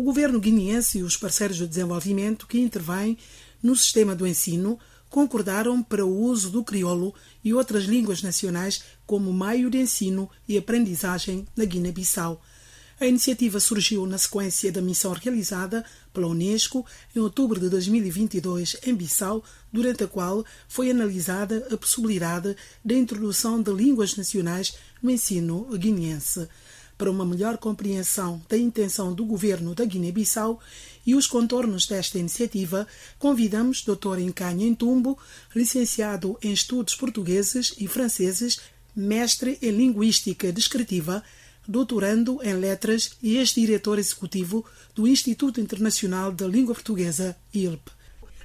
o governo guineense e os parceiros de desenvolvimento que intervêm no sistema do ensino concordaram para o uso do crioulo e outras línguas nacionais como meio de ensino e aprendizagem na Guiné-Bissau. A iniciativa surgiu na sequência da missão realizada pela Unesco em outubro de 2022 em Bissau, durante a qual foi analisada a possibilidade da introdução de línguas nacionais no ensino guineense. Para uma melhor compreensão da intenção do governo da Guiné-Bissau e os contornos desta iniciativa, convidamos Dr. Encanha Entumbo, licenciado em Estudos Portugueses e Franceses, mestre em Linguística Descritiva, doutorando em Letras e ex-diretor executivo do Instituto Internacional da Língua Portuguesa, ILP.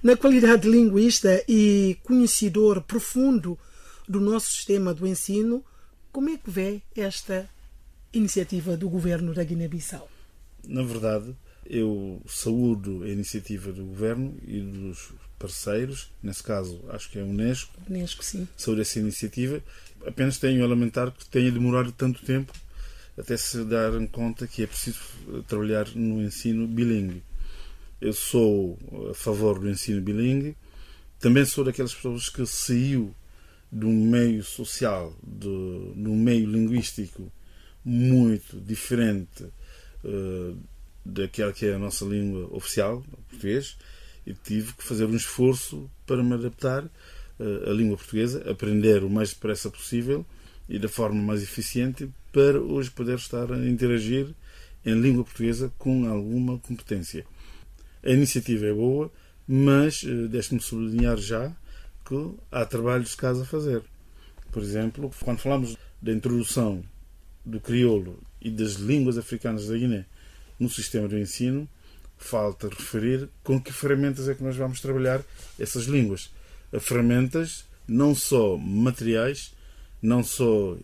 Na qualidade de linguista e conhecedor profundo do nosso sistema do ensino, como é que vê esta iniciativa do governo da Guiné-Bissau? Na verdade, eu saúdo a iniciativa do governo e dos parceiros, nesse caso acho que é a Unesco. Unesco, sim. Saúdo essa iniciativa. Apenas tenho a lamentar que tenha demorado tanto tempo até se dar conta que é preciso trabalhar no ensino bilingue. Eu sou a favor do ensino bilingue, também sou daquelas pessoas que saiu um meio social, de um meio linguístico muito diferente uh, daquela que é a nossa língua oficial, o português, e tive que fazer um esforço para me adaptar uh, à língua portuguesa, aprender o mais depressa possível e da forma mais eficiente para hoje poder estar a interagir em língua portuguesa com alguma competência. A iniciativa é boa, mas uh, deixe-me sublinhar já que há trabalhos de casa a fazer. Por exemplo, quando falamos da introdução do crioulo e das línguas africanas da Guiné no sistema de ensino, falta referir com que ferramentas é que nós vamos trabalhar essas línguas. Ferramentas não só materiais, não só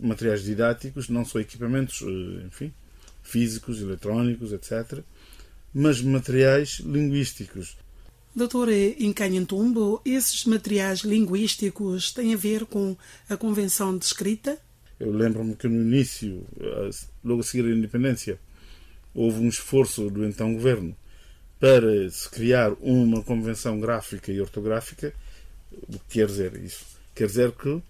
materiais didáticos, não só equipamentos, eh, enfim, físicos, eletrónicos, etc., mas materiais linguísticos. Doutor Encanhantumbo, esses materiais linguísticos têm a ver com a Convenção de Escrita? Eu lembro-me que no início, logo a seguir a independência, houve um esforço do então governo para se criar uma convenção gráfica e ortográfica. O que quer dizer isso? Quer dizer que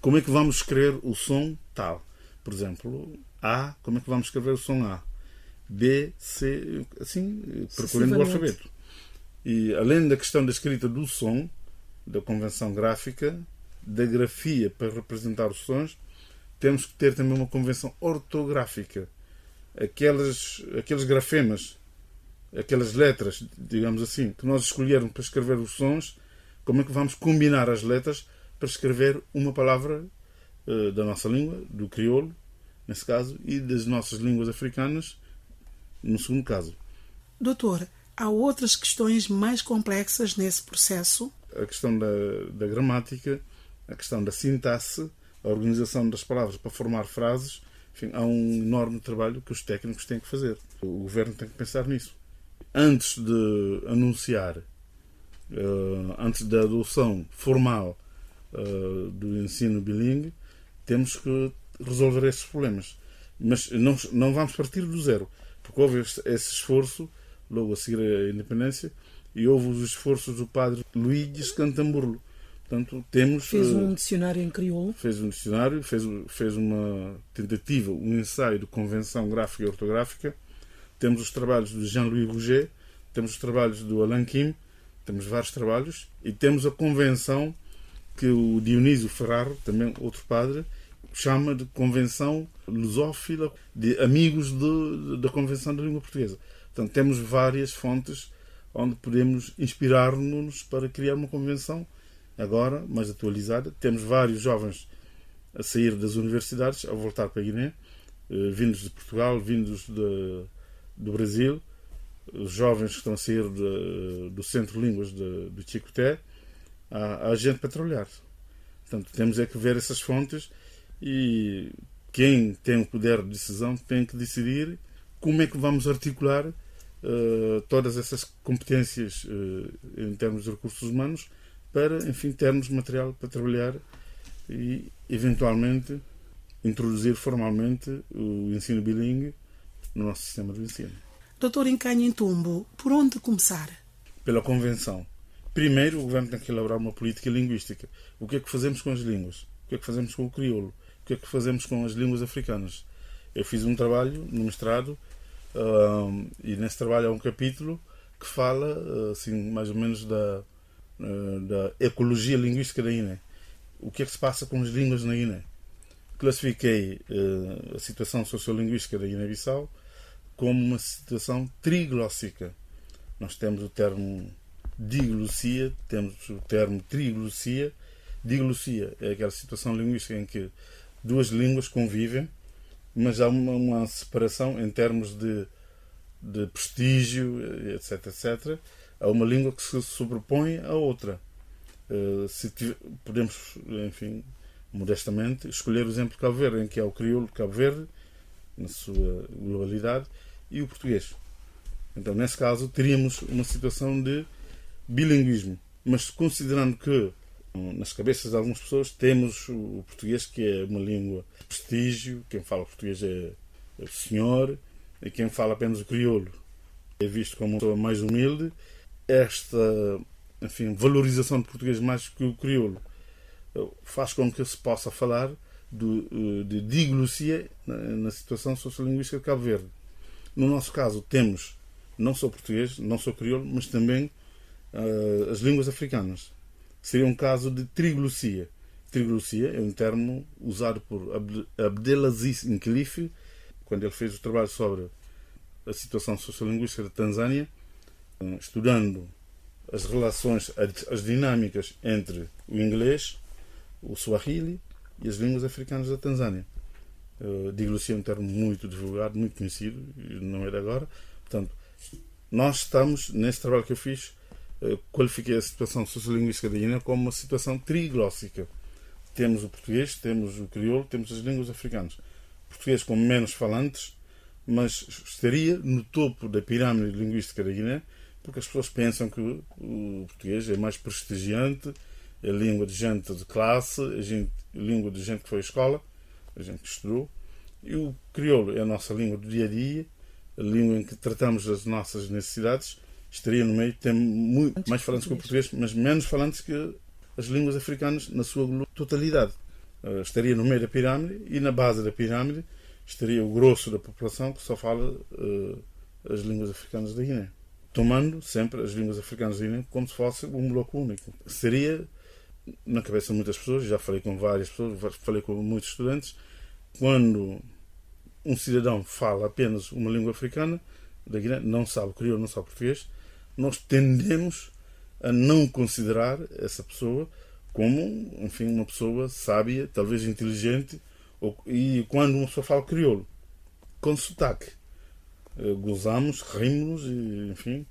como é que vamos escrever o som tal? Por exemplo, A, como é que vamos escrever o som A? B, C, assim, percorrendo o alfabeto. E além da questão da escrita do som, da convenção gráfica, da grafia para representar os sons, temos que ter também uma convenção ortográfica. Aquelas, aqueles grafemas, aquelas letras, digamos assim, que nós escolhermos para escrever os sons, como é que vamos combinar as letras para escrever uma palavra uh, da nossa língua, do crioulo, nesse caso, e das nossas línguas africanas, no segundo caso. Doutor, há outras questões mais complexas nesse processo? A questão da, da gramática, a questão da sintaxe, a organização das palavras para formar frases, enfim, há um enorme trabalho que os técnicos têm que fazer. O governo tem que pensar nisso. Antes de anunciar, uh, antes da adoção formal uh, do ensino bilingue, temos que resolver esses problemas. Mas não, vamos partir do zero, porque houve esse, esforço, logo a seguir a independência, e houve os esforços do padre Luís Cantamburlo, Portanto, temos, fez um uh, dicionário em crioulo. Fez um dicionário, fez, fez uma tentativa, um ensaio de convenção gráfica e ortográfica. Temos os trabalhos de Jean-Louis Rouget, temos os trabalhos do Alain Kim, temos vários trabalhos, e temos a convenção que o Dionísio Ferraro, também outro padre, chama de Convenção Lusófila de Amigos da Convenção da Língua Portuguesa. Portanto, temos várias fontes onde podemos inspirar-nos para criar uma convenção agora, mais atualizada. Temos vários jovens a sair das universidades, a voltar para a Guiné, eh, vindos de Portugal, vindos de, do Brasil, jovens que estão a sair de, do Centro de Línguas de Chicoté, há, há gente para trabalhar. Portanto, temos é que ver essas fontes e quem tem o poder de decisão tem que decidir como é que vamos articular uh, todas essas competências uh, em termos de recursos humanos para, enfim, termos material para trabalhar e, eventualmente, introduzir formalmente o ensino bilingue no nosso sistema de ensino. Doutor Encanha Tumbo, por onde começar? Pela convenção. Primeiro, o governo tem que elaborar uma política linguística. O que é que fazemos com as línguas? O que é que fazemos com o crioulo? O que é que fazemos com as línguas africanas? Eu fiz um trabalho no mestrado uh, e nesse trabalho há um capítulo que fala, uh, assim, mais ou menos da, da ecologia linguística da Guiné. O que é que se passa com as línguas na Guiné? Classifiquei a situação sociolinguística da Guiné-Bissau como uma situação triglóssica. Nós temos o termo diglossia, temos o termo triglossia. Diglossia é aquela situação linguística em que duas línguas convivem, mas há uma, uma separação em termos de, de prestígio, etc, etc. Há uma língua que se sobrepõe à outra. Uh, se tiver, podemos, enfim, modestamente, escolher o exemplo de Cabo Verde, em que há o crioulo de Cabo Verde, na sua globalidade, e o português. Então, nesse caso, teríamos uma situação de bilinguismo. Mas considerando que nas cabeças de algumas pessoas temos o português que é uma língua de prestígio, quem fala português é, o senhor, e quem fala apenas o crioulo é visto como uma pessoa mais humilde. Esta enfim, valorização do português mais que o crioulo eh, faz com que se possa falar de, de diglossia na situação sociolinguística de Cabo Verde. No nosso caso, temos não só português, não só crioulo, mas também uh, as línguas africanas. Seria um caso de triglossia. Triglossia é um termo usado por Abdelaziz Nkelife, quando ele fez o trabalho sobre a situação sociolinguística da Tanzânia, estudando as relações, as dinâmicas entre o inglês, o Swahili e as línguas africanas da Tanzânia. Uh, é um termo muito divulgado, muito conhecido, não é de agora. Portanto, nós estamos, nesse trabalho que eu fiz, uh, qualifiquei a situação sociolinguística da Guiné como uma situação triglóssica. Temos o português, temos o crioulo, temos as línguas africanas. português com menos falantes, mas estaria no topo da pirâmide linguística da Guiné, porque as pessoas pensam que o português é mais prestigiante, é língua de gente de classe, é gente, língua de gente que foi à escola a gente estudou. E o crioulo é a nossa língua do dia a dia, a língua em que tratamos das nossas necessidades. Estaria no meio, tem muito mais falantes que o português, mas menos falantes que as línguas africanas na sua totalidade. Uh, estaria no meio da pirâmide e na base da pirâmide estaria o grosso da população que só fala uh, as línguas africanas da Guiné. Tomando sempre as línguas africanas como se fosse um bloco único. Seria na cabeça de muitas pessoas, já falei com várias pessoas, falei com muitos estudantes, quando um cidadão fala apenas uma língua africana, da Guiné, não sabe crioulo, não sabe português, nós tendemos a não considerar essa pessoa como, enfim, uma pessoa sábia, talvez inteligente, ou, e quando uma pessoa fala crioulo, com sotaque, gozamos, rimos, e, enfim,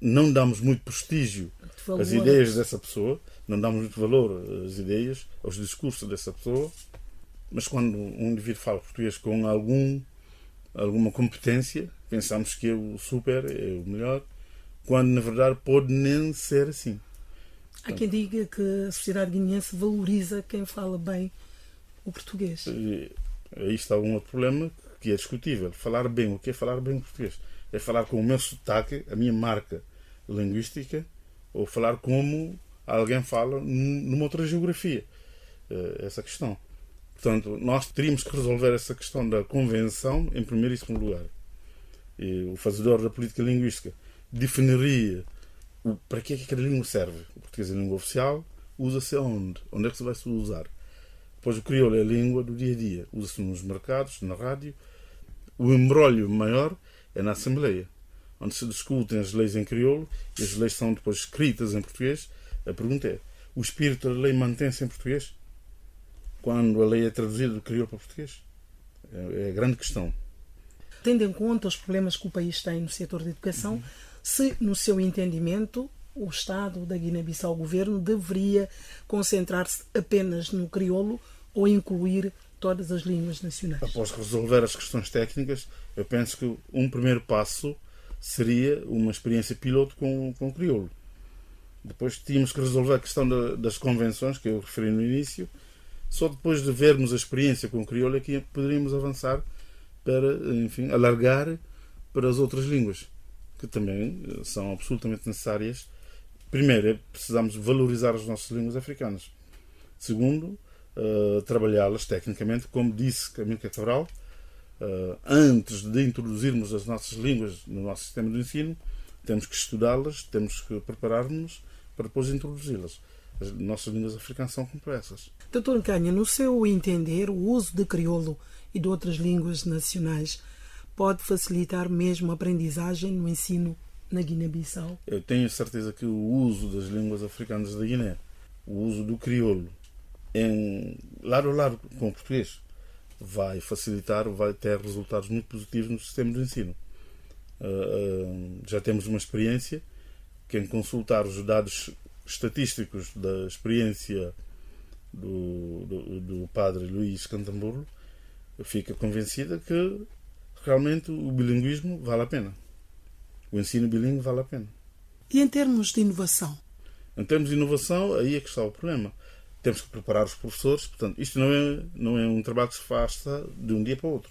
não damos muito prestígio às ideias dessa pessoa, não damos muito valor às ideias, aos discursos dessa pessoa, mas quando um indivíduo fala português com algum, alguma competência, pensamos que é o super, é o melhor, quando na verdade pode nem ser assim. Há quem diga que a sociedade guineense valoriza quem fala bem o português. Aí está um outro problema que é discutível. Falar bem, o que é falar bem português? É falar com o meu sotaque, a minha marca linguística, ou falar como alguém fala numa outra geografia. Eh, essa questão. Portanto, nós teríamos que resolver essa questão da convenção em primeiro e segundo lugar. E o fazedor da política linguística definiria o, para que é que cada língua serve. O português é a língua oficial, usa-se onde? Onde é que se vai se usar? Depois o crioulo é a língua do dia a dia, usa-se nos mercados, na rádio. O embrólio maior é na Assembleia, onde se discutem as leis em crioulo e as leis são depois escritas em português a pergunta é: o espírito da lei mantém-se em português? Quando a lei é traduzida do crioulo para português? É, é a grande questão. Tendo em conta os problemas que o país tem no setor da educação, uhum. se, no seu entendimento, o Estado da Guiné-Bissau, o governo, deveria concentrar-se apenas no crioulo ou incluir todas as línguas nacionais? Após resolver as questões técnicas, eu penso que um primeiro passo seria uma experiência piloto com, com o crioulo. Depois tínhamos que resolver a questão das convenções, que eu referi no início. Só depois de vermos a experiência com o crioulo é que poderíamos avançar para, enfim, alargar para as outras línguas. que também eh, são absolutamente necessárias. Primeiro, é precisamos valorizar as nossas línguas africanas. Segundo, uh, trabalhá-las tecnicamente, como disse Camilo Cabral, uh, antes de introduzirmos as nossas línguas no nosso sistema de ensino, temos que estudá-las, temos que preparar-nos para depois introduzi-las. As nossas línguas africanas são complexas. Doutor Canha, no seu entender, o uso de crioulo e de outras línguas nacionais pode facilitar mesmo a aprendizagem no ensino na Guiné-Bissau? Eu tenho certeza que o uso das línguas africanas da Guiné, o uso do crioulo, em lado a lado com o português, vai facilitar, vai ter resultados muito positivos no sistema de ensino. Uh, uh, já temos uma experiência quem consultar os dados estatísticos da experiência do, do, do padre Luís Cantamburlo fica convencida que realmente o bilinguismo vale a pena. O ensino bilingue vale a pena. E em termos de inovação? Em termos de inovação, aí é que está o problema. Temos que preparar os professores. Portanto, isto não é, não é um trabalho que se faça de um dia para o outro.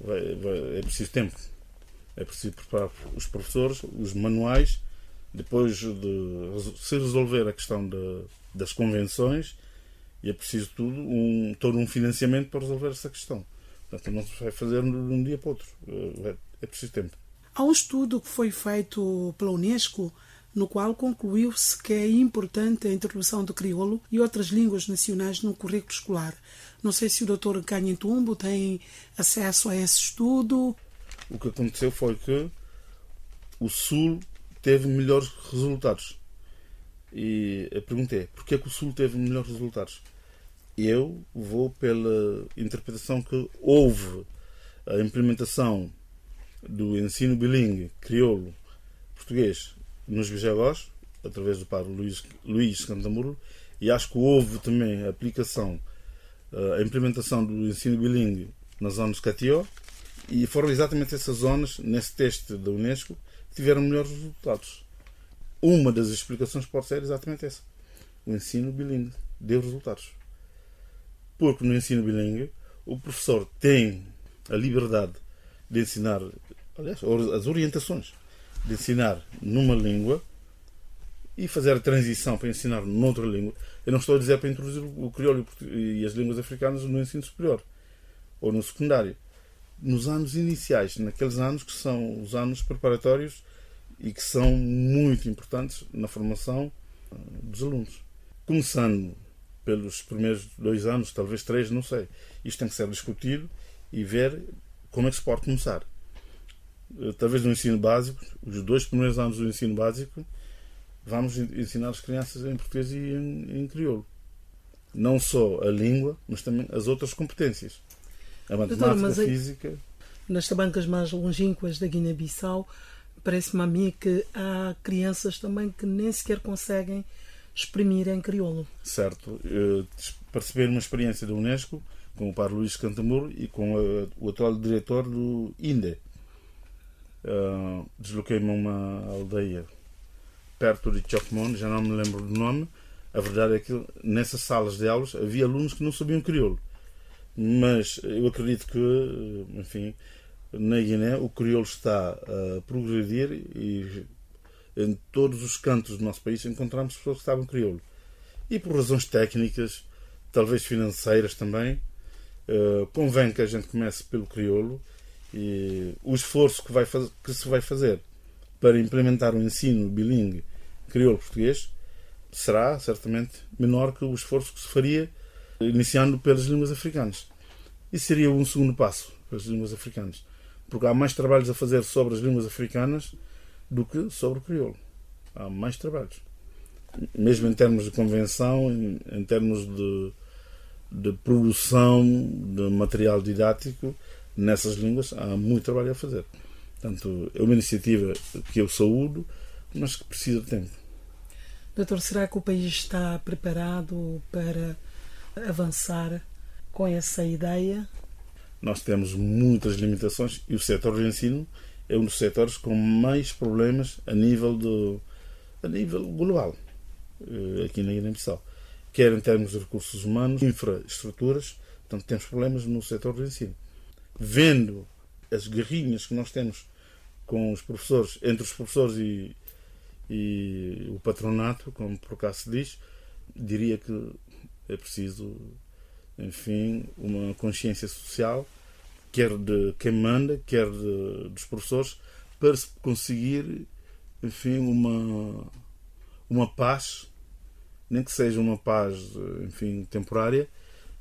Vai, vai, é preciso tempo. É preciso preparar os professores, os manuais, depois de se resolver a questão de, das convenções, e é preciso tudo, um, todo um financiamento para resolver essa questão. Portanto, não se vai fazer de um dia para o outro. É, é preciso tempo. Há um estudo que foi feito pela Unesco no qual concluiu-se que é importante a introdução do crioulo e outras línguas nacionais no currículo escolar. Não sei se o Dr. Canhentumbo tem acesso a esse estudo. O que aconteceu foi que o Sul teve melhores resultados. E a pergunta é: porquê é que o Sul teve melhores resultados? Eu vou pela interpretação que houve a implementação do ensino bilingue crioulo português nos Bijagós, através do padre Luís, Luís Cantamuro, e acho que houve também a aplicação, a implementação do ensino bilingue nas zonas Catió, e foram exatamente essas zonas, nesse teste da Unesco, tiveram melhores resultados. Uma das explicações pode ser exatamente essa. O ensino bilingue deu resultados. Porque no ensino bilingue o professor tem a liberdade de ensinar, aliás, as orientações de ensinar numa língua e fazer a transição para ensinar noutra língua. Eu não estou a dizer para introduzir o crioulo e as línguas africanas no ensino superior ou no secundário nos anos iniciais, naqueles anos que são os anos preparatórios e que são muito importantes na formação ah, dos alunos. Começando pelos primeiros dois anos, talvez três, não sei. Isto tem que ser discutido e ver como é que se pode começar. Eh, talvez no ensino básico, os dois primeiros anos do ensino básico, vamos ensinar as crianças em português e em, em crioulo. Não só a língua, mas também as outras competências. A matemática, Doutor, a física. Nas tabancas mais longínquas da Guiné-Bissau, parece-me a mim que há crianças também que nem sequer conseguem exprimir em crioulo. Certo. Eu participei numa experiência da Unesco com o padre Luís Cantamuro e com a, o atual diretor do INDE. Uh, Desloquei-me a uma aldeia perto de Chocmon, já não me lembro do nome. A verdade é que nessas salas de aulas havia alunos que não sabiam crioulo. Mas eu acredito que, enfim, na Guiné o crioulo está a progredir e em todos os cantos do nosso país encontramos pessoas que estavam crioulo. E por razões técnicas, talvez financeiras também, uh, convém que a gente comece pelo crioulo e o esforço que, vai que se vai fazer para implementar o um ensino bilingue crioulo-português será certamente menor que o esforço que se faria iniciando pelas línguas africanas. Isso seria um segundo passo para as línguas africanas, porque há mais trabalhos a fazer sobre as línguas africanas do que sobre o crioulo. Há mais trabalhos. Mesmo em termos de convenção, em, em termos de, de produção de material didático, nessas línguas há muito trabalho a fazer. Portanto, é uma iniciativa que eu saúdo, mas que precisa de tempo. Doutor, será que o país está preparado para avançar com essa ideia? Nós temos muitas limitações e o setor de ensino é um dos setores com mais problemas a nível, do, a nível global eh, aqui na Guiné-Bissau. Quer em termos de recursos humanos, infraestruturas, portanto temos problemas no setor do ensino. Vendo as guerrinhas que nós temos com os professores, entre os professores e, e o patronato, como por acaso se diz, diria que é preciso, enfim, uma consciência social, quer de quem manda, quer de, dos professores, para se conseguir, enfim, uma, uma paz, nem que seja uma paz, enfim, temporária,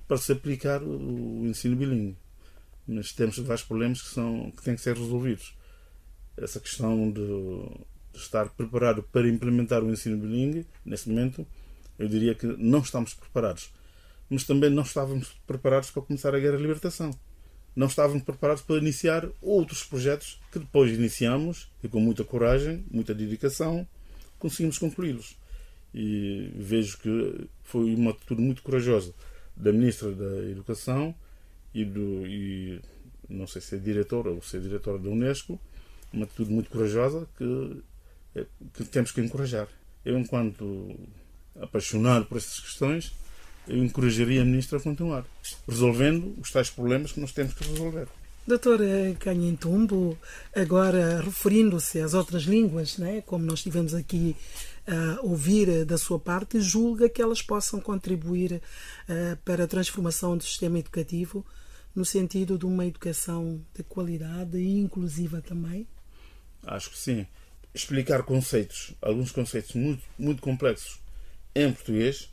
para se aplicar o ensino bilíngue. Mas temos vários problemas que, são, que têm que ser resolvidos. Essa questão de, de estar preparado para implementar o ensino bilíngue, neste momento, eu diria que não estamos preparados. Mas também não estávamos preparados para começar a Guerra de Libertação. Não estávamos preparados para iniciar outros projetos que depois iniciamos e com muita coragem, muita dedicação, conseguimos concluí-los. E vejo que foi uma atitude muito corajosa da Ministra da Educação e do. E, não sei se é diretora ou se é diretora da Unesco, uma atitude muito corajosa que, é, que temos que encorajar. Eu, enquanto apaixonado por estas questões, eu encorajaria a Ministra a continuar, resolvendo os tais problemas que nós temos que resolver. Doutor Canhintumbo, agora referindo-se às outras línguas, né, como nós tivemos aqui a ouvir da sua parte, julga que elas possam contribuir para a transformação do sistema educativo no sentido de uma educação de qualidade e inclusiva também? Acho que sim. Explicar conceitos, alguns conceitos muito, muito complexos em português,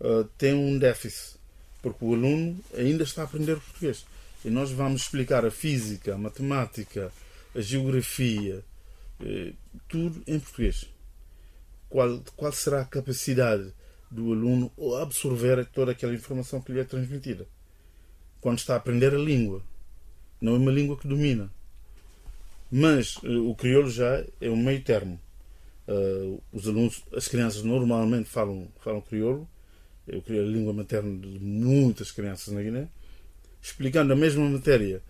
uh, tem um déficit, porque o aluno ainda está a aprender português. E nós vamos explicar a física, a matemática, a geografia, uh, tudo em português qual, qual será a capacidade do aluno absorver toda aquela informação que lhe é transmitida. Quando está a aprender a língua. Não é uma língua que domina. Mas uh, o crioulo já é um meio termo. Uh, os alunos, as crianças normalmente falam, falam crioulo. Eu criei a língua materna de muitas crianças na Guiné. Explicando a mesma matéria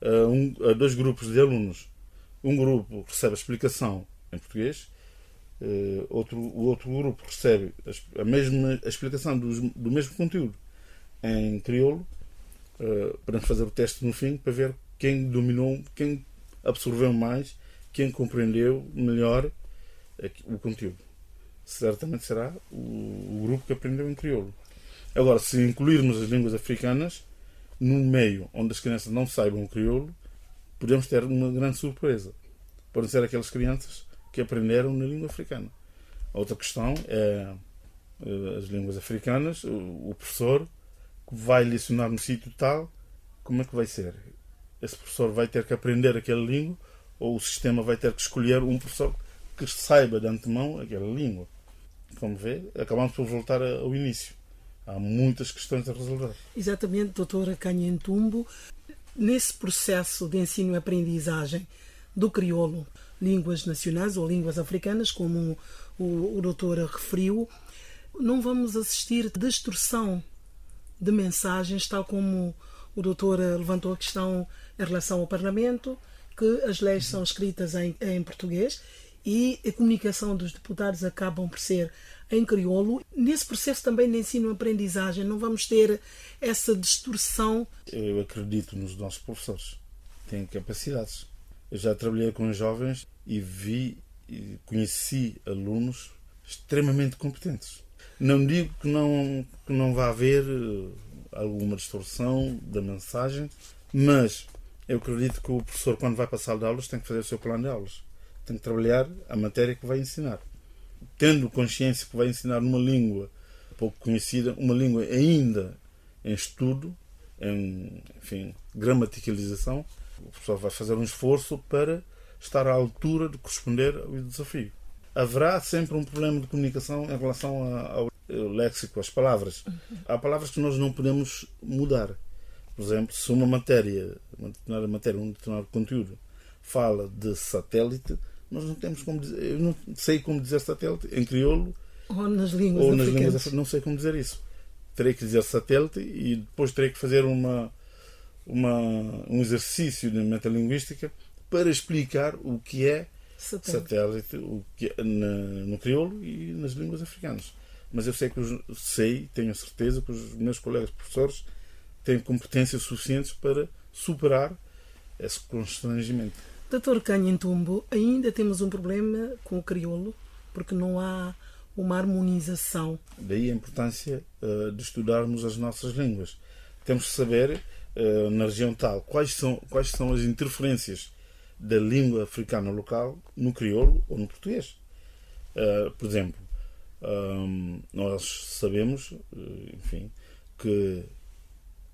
a, um, a dois grupos de alunos. Um grupo recebe a explicação em português Uh, outro, o outro grupo recebe a, mesma a explicação do, do mesmo conteúdo em crioulo uh, para fazer o teste no fim para ver quem dominou, quem absorveu mais, quem compreendeu melhor o conteúdo. Certamente será o, o grupo que aprendeu em crioulo. Agora, se incluirmos as línguas africanas num meio onde as crianças não saibam o crioulo, podemos ter uma grande surpresa. Podem ser aquelas crianças que aprenderam na língua africana. Outra questão é eh, as línguas africanas, o professor vai lecionar no sítio tal, como é que vai ser? Esse professor vai ter que aprender aquela língua ou o sistema vai ter que escolher um professor que saiba de antemão aquela língua? Como vê, acabamos por voltar ao início. Há muitas questões a resolver. Exatamente, doutora Canhentumbo. Nesse processo de ensino-aprendizagem do crioulo, línguas nacionais ou línguas africanas, como o, o doutor referiu, não vamos assistir distorção de mensagens, tal como o doutor levantou a questão em relação ao Parlamento, que as leis são escritas em, em português e a comunicação dos deputados acabam por ser em crioulo. Nesse processo também de ensino-aprendizagem, não vamos ter essa distorção? Eu acredito nos nossos professores. Têm capacidades. Eu já trabalhei com jovens e vi e conheci alunos extremamente competentes. Não digo que não, que não vá haver eh, alguma distorção da mensagem, mas eu acredito que o professor, quando vai passar de aulas, tem que fazer o seu plano de aulas. Tem que trabalhar a matéria que vai ensinar. Tendo consciência que vai ensinar numa língua pouco conhecida, uma língua ainda em estudo, em enfim, gramaticalização, o professor vai fazer um esforço para estar à altura de corresponder ao desafio. Haverá sempre um problema de comunicação em relação ao léxico, às palavras. Há palavras que nós não podemos mudar. Por exemplo, se uma matéria, uma determinada matéria, um determinado conteúdo fala de satélite, nós não temos como dizer, eu não sei como dizer satélite em crioulo ou nas línguas ou nas línguas não sei como dizer isso. Terei que dizer satélite e depois terei que fazer uma uma, um exercício de metalinguística para explicar o que é satélite, satélite o que é, na, no crioulo e nas línguas africanas. Mas eu sei que os, sei, tenho a certeza que os meus colegas professores têm competências suficientes para superar esse constrangimento. Doutor Canhentumbo, ainda temos um problema com o crioulo, porque não há uma harmonização. Daí a importância uh, de estudarmos as nossas línguas. Temos que saber, uh, na região tal, quais são, quais são as interferências da língua africana local no crioulo ou no português. Uh, por exemplo, um, nós sabemos, enfim, que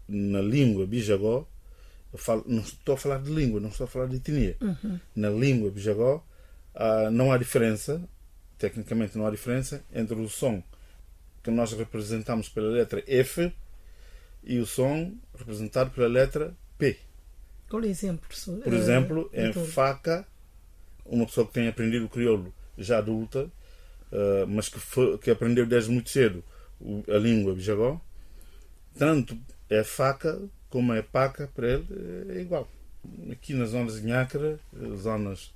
na língua bijagó, falo, não estou a falar de língua, não estou a falar de etnia. Uhum. Na língua bijagó, não há diferença tecnicamente não há diferença entre o som que nós representamos pela letra F e o som representado pela letra P. É o? Por exemplo, uh, em faca, uma pessoa que tem aprendido o crioulo já adulta, uh, mas que, foi, que aprendeu desde muito cedo a língua bijagó, tanto é faca como é paca, para ele é igual. Aqui nas zonas de Nhacra, zonas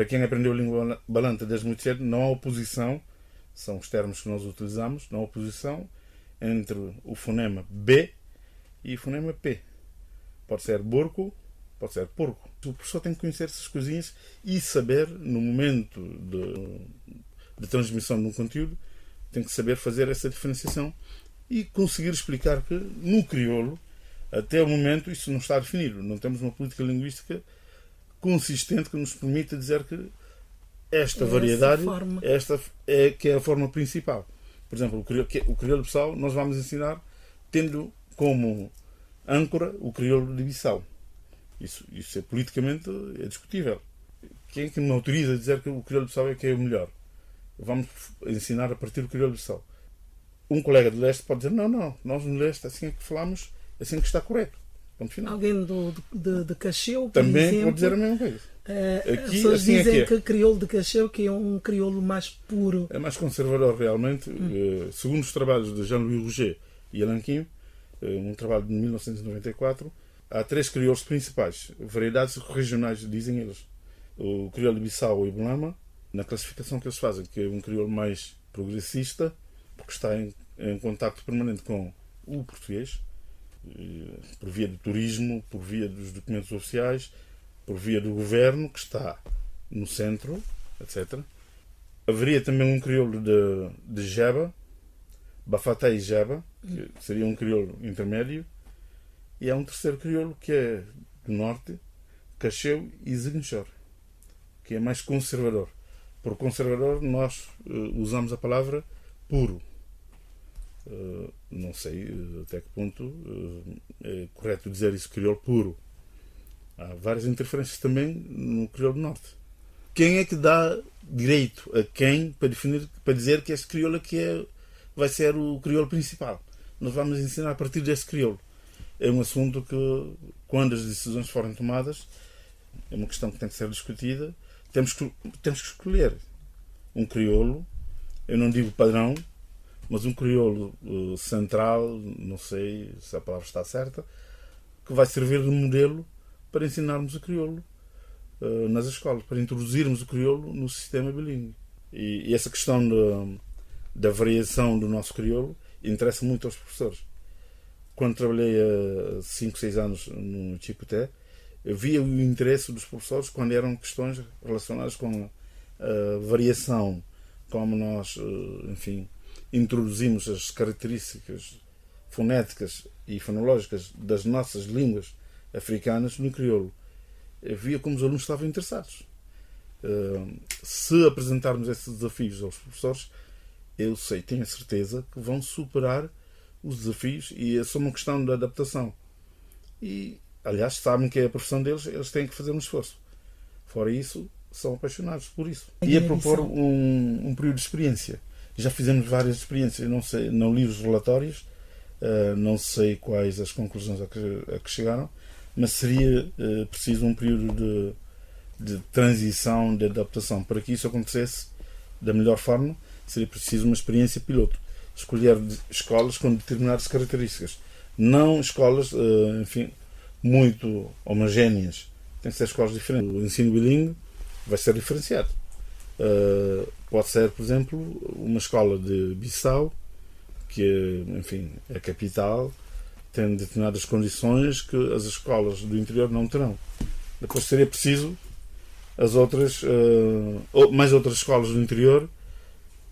para quem aprendeu língua balanta desde muito cedo, não há oposição, são os termos que nós utilizamos, não há oposição entre o fonema B e o fonema P. Pode ser burco, pode ser porco. O professor tem que conhecer essas coisinhas e saber, no momento de, de transmissão de um conteúdo, tem que saber fazer essa diferenciação e conseguir explicar que no crioulo, até o momento, isso não está definido. Não temos uma política linguística consistente que nos permita dizer que esta variedade esta é que é a forma principal. Por exemplo, o crioulo, o crioulo Bissau nós vamos ensinar tendo como âncora o crioulo de Bissau. Isso, isso é politicamente é discutível. Quem é que me autoriza a dizer que o crioulo Bissau é que é o melhor? Vamos ensinar a partir do crioulo Bissau. Um colega do leste pode dizer: não, não, nós no leste, assim é que falamos, assim que está correto. Alguém do, de, de Cacheu, Também exemplo, pode dizer a mesma coisa. Uh, Aqui, as pessoas assim dizem é que, é. que crioulo de Cacheu que é um crioulo mais puro. É mais conservador, realmente. Hum. Uh, segundo os trabalhos de Jean-Louis Rouget e Alain Kim, uh, um trabalho de 1994, há três crioulos principais, variedades regionais, dizem eles. O crioulo de Bissau e Belama, na classificação que eles fazem, que é um crioulo mais progressista, porque está em, em contato permanente com o português, por via do turismo, por via dos documentos oficiais, por via do governo, que está no centro, etc. Haveria também um crioulo de, de Jeba, Bafaté e Jeba, que seria um crioulo intermédio, e há um terceiro crioulo que é do norte, Cacheu e Ziguinchor, que é mais conservador. Por conservador, nós uh, usamos a palavra puro. Uh, não sei uh, até que ponto é correto dizer isso crioulo puro. Há várias interferências também no crioulo do norte. Quem é que dá direito a quem para definir, para dizer que este crioulo aqui é, vai ser o crioulo principal? Nós vamos ensinar a partir desse crioulo. É um assunto que, quando as decisões forem tomadas, é uma questão que tem que ser discutida. Temos que, temos que escolher um crioulo, eu não digo padrão, mas um crioulo uh, central, não sei se a palavra está certa, que vai servir de modelo para ensinarmos o crioulo uh, nas escolas, para introduzirmos o crioulo no sistema bilíngue. E, e essa questão de, da variação do nosso crioulo interessa muito aos professores. Quando trabalhei há 5, 6 anos no Chicoté, via o interesse dos professores quando eram questões relacionadas com a variação, como nós, uh, enfim, introduzimos as características fonéticas e fonológicas das nossas línguas africanas no crioulo. Via como os alunos estavam interessados. Uh, se apresentarmos esses desafios aos professores, eu sei, tenho a certeza que vão superar os desafios e é só uma questão de adaptação. E, aliás, sabem que é a profissão deles, eles têm que fazer um esforço. Fora isso, são apaixonados por isso. E a propor um, um período de experiência já fizemos várias experiências, não sei, não li os relatórios, uh, não sei quais as conclusões a que, a que chegaram, mas seria uh, preciso um período de, de transição, de adaptação. Para que isso acontecesse da melhor forma, seria preciso uma experiência piloto. Escolher escolas com determinadas características. Não escolas, uh, enfim, muito homogéneas. Tem que ser escolas diferentes. O ensino bilingue vai ser diferenciado. Uh, pode ser, por exemplo, uma escola de Bissau, que, enfim, é capital, tem determinadas condições que as escolas do interior não terão. Depois seria preciso as outras, uh, mais outras escolas do interior,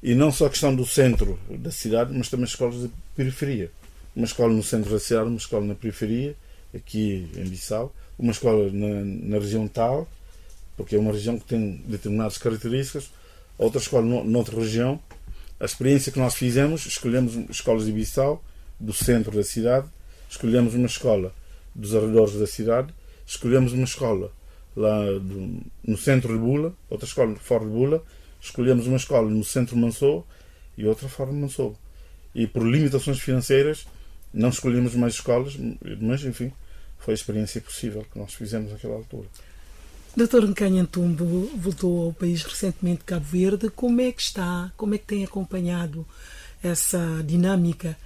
e não só a questão do centro da cidade, mas também escolas de periferia. Uma escola no centro da cidade, uma escola na periferia, aqui em Bissau, uma escola na, na região tal, porque é uma região que tem determinadas características, outra escola no, noutra região. A experiência que nós fizemos, escolhemos escolas de Bissau, do centro da cidade, escolhemos uma escola dos arredores da cidade, escolhemos uma escola lá do, no centro de Bula, outra escola fora de Bula, escolhemos uma escola no centro de Mansou e outra fora de Mansou. E por limitações financeiras não escolhemos mais escolas, mas enfim, foi a experiência possível que nós fizemos naquela altura. Doutor Ncanha Tumbo voltou ao país recentemente de Cabo Verde. Como é que está? Como é que tem acompanhado essa dinâmica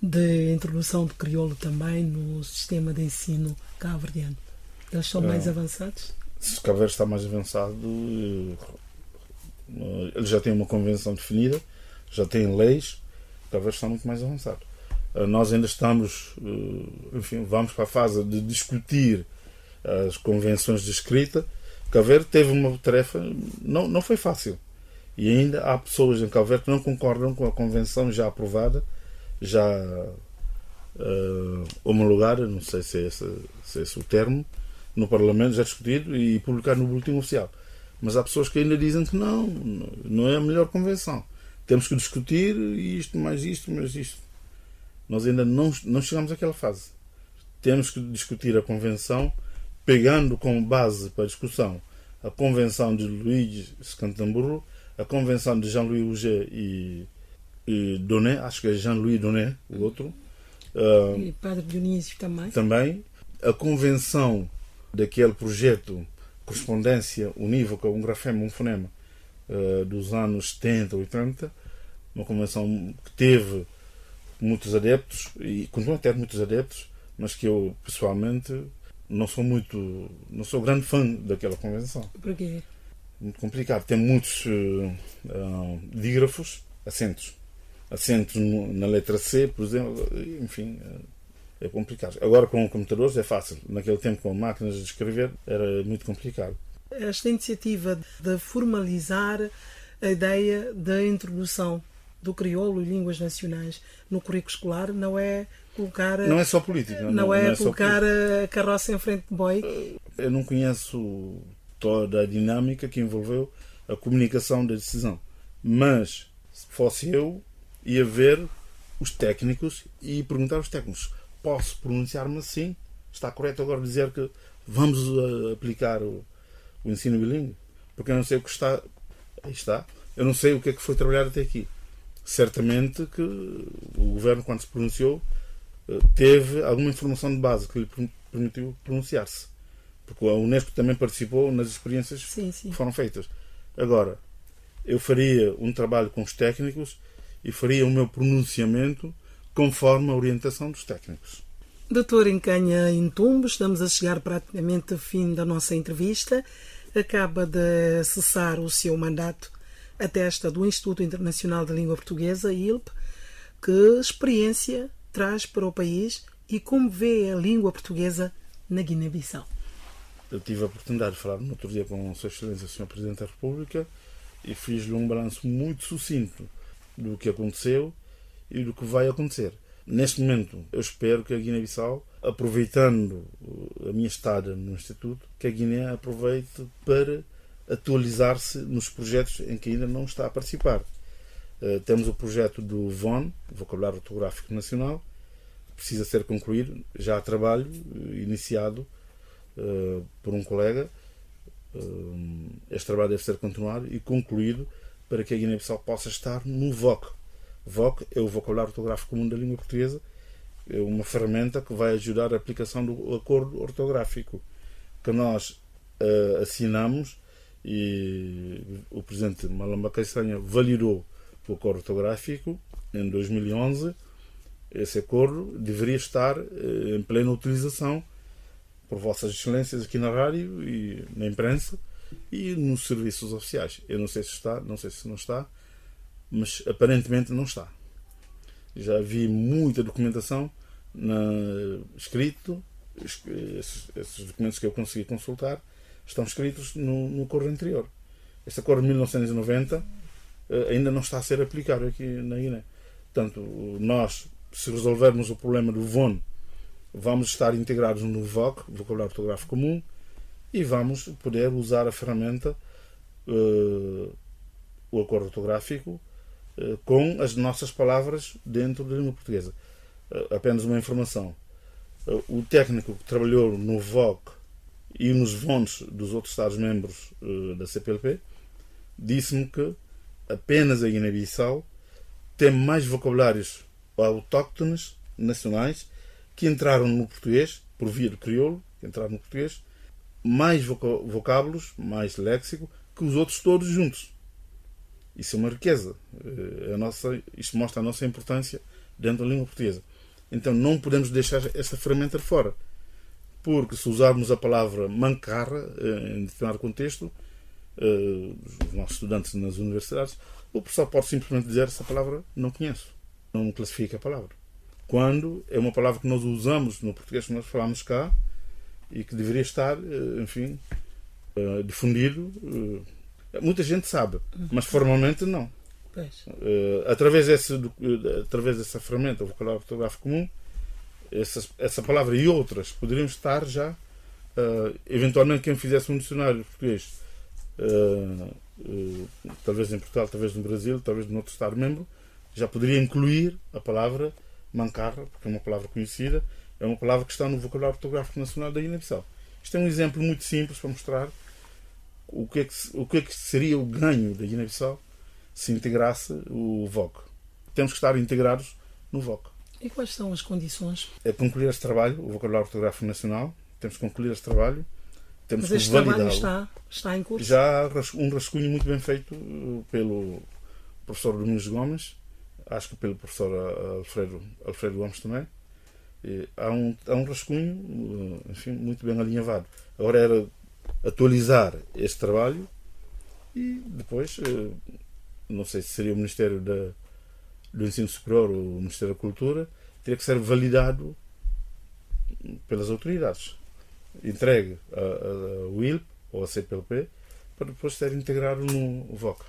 de introdução do crioulo também no sistema de ensino cabo-verdiano? Eles são mais é, avançados? Se Cabo Verde está mais avançado, ele já tem uma convenção definida, já tem leis, Verde está muito mais avançado. Eh, nós ainda estamos, eh, enfim, vamos para a fase de discutir as convenções de escrita. Cabo Verde teve uma tarefa, não, não foi fácil. E ainda há pessoas em Cabo Verde que não concordam com a convenção já aprovada, já uh, homologada, não sei se é, esse, se é esse o termo, no Parlamento já discutido e publicado no Boletim Oficial. Mas há pessoas que ainda dizem que não, não é a melhor convenção. Temos que discutir isto, mais isto, mais isto. Nós ainda não, não chegamos àquela fase. Temos que discutir a convenção pegando como base para a discussão a convenção de Luís Scantamburro, a convenção de Jean-Louis Auger e, e Donet, acho que é Jean-Louis Donet, o outro. Uh, e Padre Dionísio também. Também. A convenção daquele projeto correspondência unívoca, um grafema, um fonema, uh, dos anos 70, 80, uma convenção que teve muitos adeptos e continua a ter muitos adeptos, mas que eu pessoalmente não sou muito, não sou grande fã daquela convenção. Porquê? Muito complicado. Tem muitos uh, uh, dígrafos, acentos. Acentos na letra C, por exemplo, enfim, uh, é complicado. Agora com computadores é fácil. Naquele tempo com máquinas de escrever era muito complicado. Esta iniciativa de formalizar a ideia da introdução do crioulo e línguas nacionais no currículo escolar não é colocar não é só política não, não é, é colocar a carroça em frente de boi eu não conheço toda a dinâmica que envolveu a comunicação da decisão mas se fosse eu ia ver os técnicos e perguntar aos técnicos posso pronunciar-me assim? Está correto agora dizer que vamos uh, aplicar o, o ensino bilíngue? Porque eu não sei o que está. Aí está. Eu não sei o que é que foi trabalhar até aqui. Certamente que o governo, quando se pronunciou, uh, teve alguma informação de base que lhe permitiu pronunciar-se. Porque a Unesco também participou nas experiências sim, sim. que foram feitas. Agora, eu faria um trabalho com os técnicos e faria o meu pronunciamento conforme a orientação dos técnicos. Doutor Encanha Intumbo, estamos a chegar praticamente ao fim da nossa entrevista. Acaba de cessar o seu mandato a testa do Instituto Internacional da Língua Portuguesa, ILP. Que experiência traz para o país e como vê a língua portuguesa na Guiné-Bissau? Eu tive a oportunidade de falar no outro dia com Sua Excelência, Sr. Presidente da República, e fiz-lhe um balanço muito sucinto do que aconteceu e do que vai acontecer. Neste momento, eu espero que a Guiné-Bissau, aproveitando a minha estada no Instituto, que a Guiné aproveite para atualizar-se nos projetos em que ainda não está a participar. Uh, temos o projeto do VON, Vocabulário Ortográfico Nacional, precisa ser concluído. Já há trabalho uh, iniciado uh, por um colega. este trabalho deve ser continuado e concluído para que a Guiné-Bissau possa estar no VOC, VOC é o Vocabulário Ortográfico Comum da Língua Portuguesa, é uma ferramenta que vai ajudar a aplicação do acordo ortográfico que nós uh, assinamos e o Presidente Malamba Castanha validou o acordo ortográfico em 2011. Esse acordo deveria estar uh, em plena utilização por Vossas Excelências aqui na rádio e na imprensa e nos serviços oficiais. Eu não sei se está, não sei se não está, mas aparentemente não está. Já vi muita documentação na, escrito, esses, esses, documentos que eu consegui consultar, estão escritos no, no acordo anterior. Este acordo de 1990 eh, ainda não está a ser aplicado aqui na Guiné. Portanto, nós, se resolvermos o problema do VON, vamos estar integrados no VOC, Vocabulário Ortográfico Comum, e vamos poder usar a ferramenta, uh, o acordo ortográfico, com as nossas palavras dentro da língua portuguesa. Uh, apenas uma informação. o técnico que trabalhou no VOC e nos VONs dos outros Estados-membros da CPLP disse-me que apenas a Guiné-Bissau tem mais vocabulários autóctones nacionais que entraram no português por via do crioulo, que entraram no português, mais vocábulos, mais léxico que os outros todos juntos. Isso é uma riqueza. É a nossa, isto mostra a nossa importância dentro da língua portuguesa. Então não podemos deixar esta ferramenta fora. Porque se usarmos a palavra mancarra eh, em determinado contexto, uh, os nossos estudantes nas universidades, o professor pode simplesmente dizer essa palavra não conheço, não classifica a palavra. Quando é uma palavra que nós usamos no português que nós falamos cá e que deveria estar, enfim, difundido. Muita gente sabe, mas formalmente não. através, desse, através dessa ferramenta, o vocabulário ortográfico comum, essa, essa palavra e outras poderiam estar já, eventualmente, quem fizesse um dicionário português uh, uh, talvez em Portugal, talvez no Brasil, talvez no outro Estado-membro, já poderia incluir a palavra mancarra, porque é uma palavra conhecida, é uma palavra que está no vocabulário ortográfico nacional da Guiné-Bissau. Isto é um exemplo muito simples para mostrar o que é que, o que, é que seria o ganho da Guiné-Bissau se integrasse o VOC. Temos que estar integrados no VOC. E quais são as condições? É concluir este trabalho, o vocabulário ortográfico nacional. Temos que concluir este trabalho temos Mas este trabalho está, está em curso? Já há um rascunho muito bem feito uh, pelo professor Domingos Gomes, acho que pelo professor uh, Alfredo, Alfredo Gomes também. E há, um, há um rascunho uh, enfim, muito bem alinhavado. Agora era atualizar este trabalho e depois, não sei se seria o Ministério da, do Ensino Superior ou o Ministério da Cultura, teria que ser validado pelas autoridades entregue ao ILP ou à CPLP para depois ser integrado no VOC.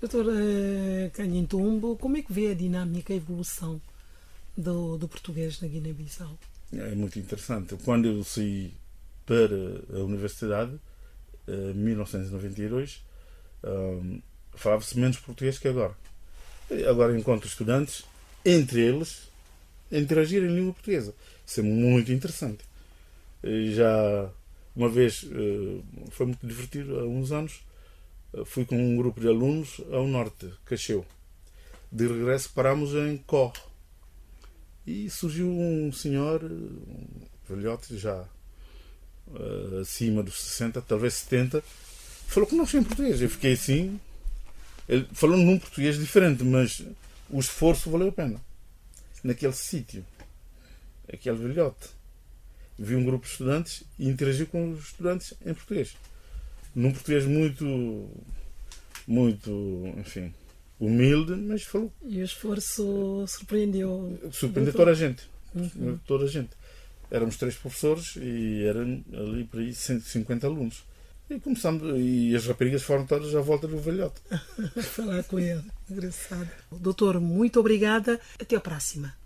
Doutor eh, Canhintumbo, como é que vê a dinâmica, a evolução do, do português na Guiné-Bissau? É muito interessante. Quando eu saí para a universidade, em 1992, um, falava-se menos português que agora. Agora encontro estudantes, entre eles, interagir em língua portuguesa. Isso é muito interessante já uma vez eh, foi muito divertido há uns anos eh, fui com um grupo de alunos ao norte Cacheu de regresso parámos em Có e surgiu um senhor um velhote já uh, acima dos 60 talvez 70 falou conosco em português eu fiquei assim ele falou num português diferente mas o esforço valeu a pena naquele sítio aquele velhote vi um grupo de estudantes e interagi com os estudantes em português. Num português muito, muito, enfim, humilde, mas falou. E o esforço surpreendeu. Surpreendeu toda a gente. Uhum. Toda a gente. Éramos três professores e eram ali por aí 150 alunos. E começamos, e as raparigas foram todas à volta do velhote. Falar com ele. Engraçado. Doutor, muito obrigada. Até a próxima.